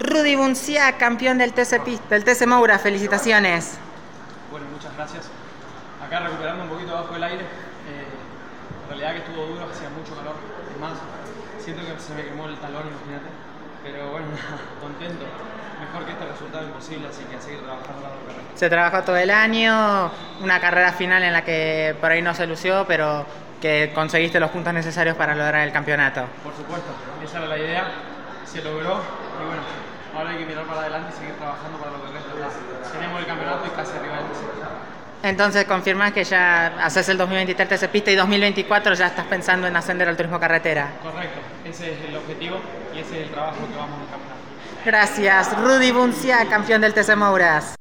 Rudy Buncia, campeón del TC, del TC Moura, felicitaciones. Bueno, muchas gracias. Acá recuperando un poquito abajo el aire. Eh, en realidad que estuvo duro, hacía mucho calor. Es más, siento que se me quemó el talón, imagínate. Pero bueno, contento. Mejor que este resultado imposible, así que a seguir trabajando la carrera. Se trabajó todo el año, una carrera final en la que por ahí no se lució, pero que conseguiste los puntos necesarios para lograr el campeonato. Por supuesto, esa era la idea, se logró y bueno, para adelante y seguir trabajando para lo que resta. Tenemos el campeonato y casi arriba del. Entonces confirmás que ya haces el 2023 TC Pista y 2024 ya estás pensando en ascender al turismo carretera. Correcto, ese es el objetivo y ese es el trabajo que vamos a encaminar. Gracias, Rudy Buncia, campeón del TC Mouras.